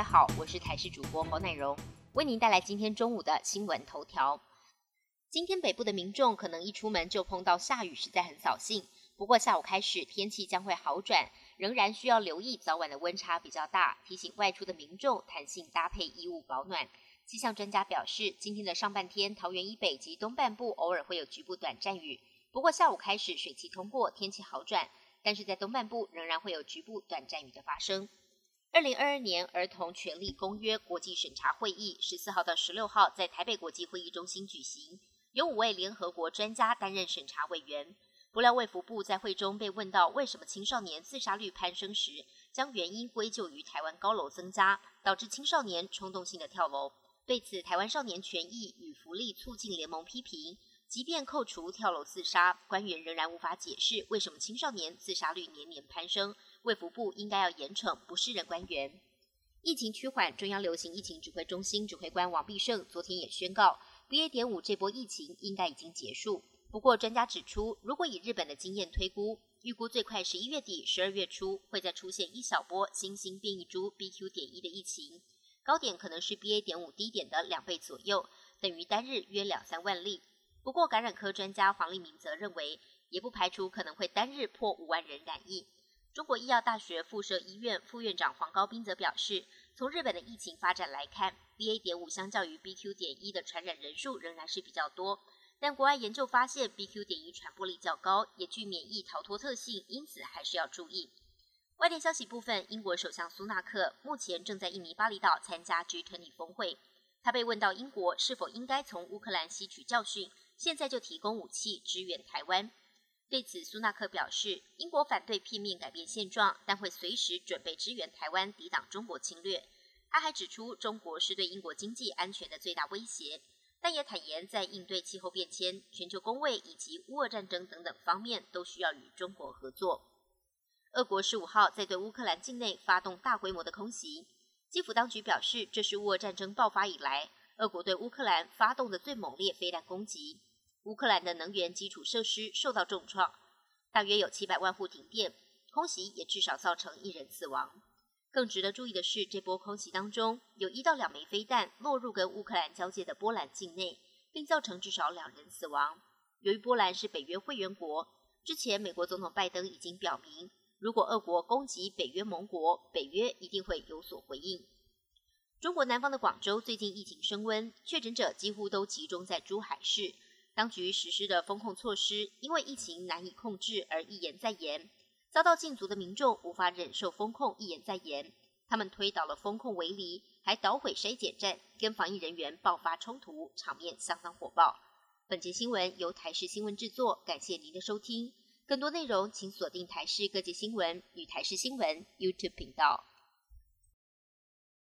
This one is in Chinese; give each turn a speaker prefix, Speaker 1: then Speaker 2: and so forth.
Speaker 1: 大家好，我是台视主播侯乃荣，为您带来今天中午的新闻头条。今天北部的民众可能一出门就碰到下雨，实在很扫兴。不过下午开始天气将会好转，仍然需要留意早晚的温差比较大，提醒外出的民众弹性搭配衣物保暖。气象专家表示，今天的上半天桃园以北及东半部偶尔会有局部短暂雨，不过下午开始水汽通过，天气好转，但是在东半部仍然会有局部短暂雨的发生。二零二二年儿童权利公约国际审查会议十四号到十六号在台北国际会议中心举行，有五位联合国专家担任审查委员。不料卫福部在会中被问到为什么青少年自杀率攀升时，将原因归咎于台湾高楼增加，导致青少年冲动性的跳楼。对此，台湾少年权益与福利促进联盟批评，即便扣除跳楼自杀，官员仍然无法解释为什么青少年自杀率年年攀升。卫福部应该要严惩不是人官员。疫情趋缓，中央流行疫情指挥中心指挥官王必胜昨天也宣告，BA. 点五这波疫情应该已经结束。不过，专家指出，如果以日本的经验推估，预估最快十一月底、十二月初会再出现一小波新型变异株 BQ. 点一的疫情，高点可能是 BA. 点五低点的两倍左右，等于单日约两三万例。不过，感染科专家黄立明则认为，也不排除可能会单日破五万人染疫。中国医药大学附设医院副院长黄高斌则表示，从日本的疫情发展来看，BA. 点五相较于 BQ. 点一的传染人数仍然是比较多，但国外研究发现 BQ. 点一传播力较高，也具免疫逃脱特性，因此还是要注意。外电消息部分，英国首相苏纳克目前正在印尼巴厘岛参加 G20 峰会，他被问到英国是否应该从乌克兰吸取教训，现在就提供武器支援台湾。对此，苏纳克表示，英国反对片面改变现状，但会随时准备支援台湾，抵挡中国侵略。他还指出，中国是对英国经济安全的最大威胁，但也坦言，在应对气候变迁、全球工位以及乌俄战争等等方面，都需要与中国合作。俄国十五号在对乌克兰境内发动大规模的空袭，基辅当局表示，这是乌俄战争爆发以来，俄国对乌克兰发动的最猛烈飞弹攻击。乌克兰的能源基础设施受到重创，大约有七百万户停电，空袭也至少造成一人死亡。更值得注意的是，这波空袭当中有一到两枚飞弹落入跟乌克兰交界的波兰境内，并造成至少两人死亡。由于波兰是北约会员国，之前美国总统拜登已经表明，如果俄国攻击北约盟国，北约一定会有所回应。中国南方的广州最近疫情升温，确诊者几乎都集中在珠海市。当局实施的封控措施，因为疫情难以控制而一延再延，遭到禁足的民众无法忍受封控一延再延，他们推倒了封控围篱，还捣毁筛检站，跟防疫人员爆发冲突，场面相当火爆。本节新闻由台视新闻制作，感谢您的收听。更多内容请锁定台视各界新闻与台视新闻 YouTube 频道。